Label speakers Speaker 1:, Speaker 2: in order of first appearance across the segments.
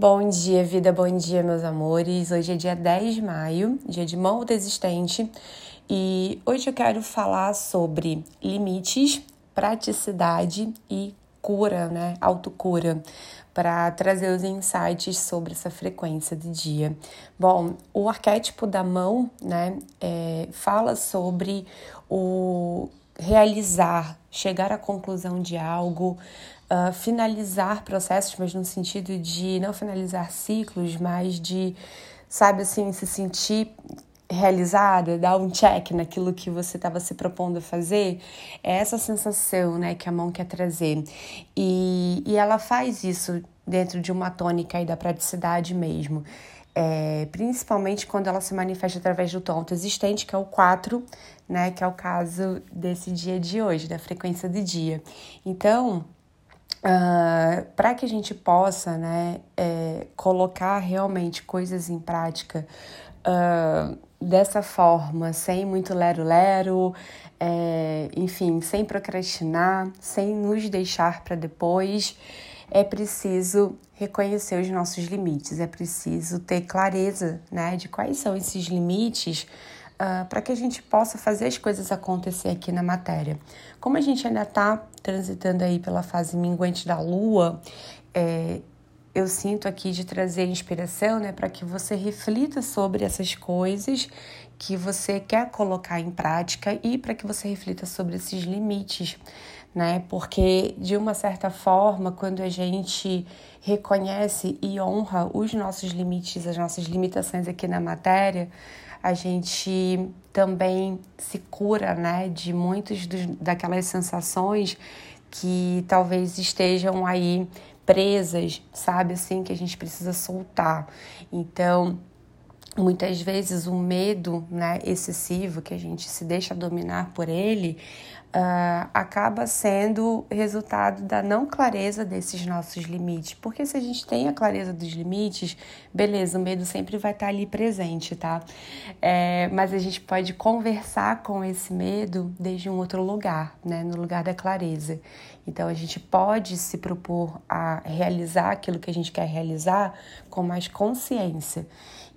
Speaker 1: Bom dia, vida, bom dia, meus amores. Hoje é dia 10 de maio, dia de mão desistente, e hoje eu quero falar sobre limites, praticidade e cura, né? Autocura, para trazer os insights sobre essa frequência de dia. Bom, o arquétipo da mão, né, é, fala sobre o realizar, chegar à conclusão de algo, uh, finalizar processos, mas no sentido de não finalizar ciclos, mas de, sabe assim, se sentir realizada, dar um check naquilo que você estava se propondo a fazer, é essa sensação, né, que a mão quer trazer. E, e ela faz isso dentro de uma tônica aí da praticidade mesmo. É, principalmente quando ela se manifesta através do tom existente, que é o 4, né, que é o caso desse dia de hoje, da frequência do dia. Então, Uh, ah, para que a gente possa né, é, colocar realmente coisas em prática uh, dessa forma, sem muito lero-lero, é, enfim, sem procrastinar, sem nos deixar para depois, é preciso reconhecer os nossos limites, é preciso ter clareza né, de quais são esses limites uh, para que a gente possa fazer as coisas acontecer aqui na matéria. Como a gente ainda está transitando aí pela fase minguante da lua, é, eu sinto aqui de trazer inspiração, né, para que você reflita sobre essas coisas que você quer colocar em prática e para que você reflita sobre esses limites, né? Porque de uma certa forma, quando a gente reconhece e honra os nossos limites, as nossas limitações aqui na matéria, a gente também se cura, né, de muitas daquelas sensações que talvez estejam aí presas, sabe, assim, que a gente precisa soltar. Então, muitas vezes o medo, né, excessivo que a gente se deixa dominar por ele, uh, acaba sendo resultado da não clareza desses nossos limites. Porque se a gente tem a clareza dos limites, beleza, o medo sempre vai estar ali presente, tá? É, mas a gente pode conversar com esse medo desde um outro lugar, né? No lugar da clareza. Então a gente pode se propor a realizar aquilo que a gente quer realizar com mais consciência.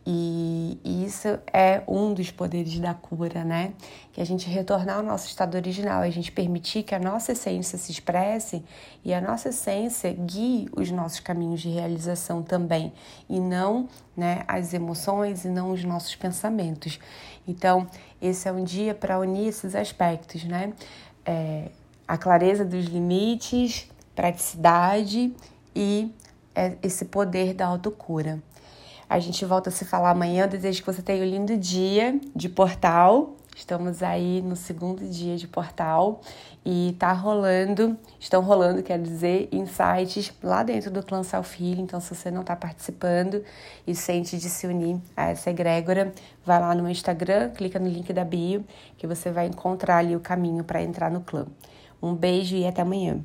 Speaker 1: E, isso é um dos poderes da cura, né? Que a gente retornar ao nosso estado original, a gente permitir que a nossa essência se expresse e a nossa essência guie os nossos caminhos de realização também, e não né, as emoções e não os nossos pensamentos. Então, esse é um dia para unir esses aspectos, né? É, a clareza dos limites, praticidade e é, esse poder da autocura. A gente volta a se falar amanhã. Desejo que você tenha um lindo dia de portal. Estamos aí no segundo dia de portal e tá rolando, estão rolando, quer dizer, insights lá dentro do Clã Self Healing. Então, se você não está participando e sente de se unir a essa egrégora, vai lá no meu Instagram, clica no link da bio, que você vai encontrar ali o caminho para entrar no clã. Um beijo e até amanhã.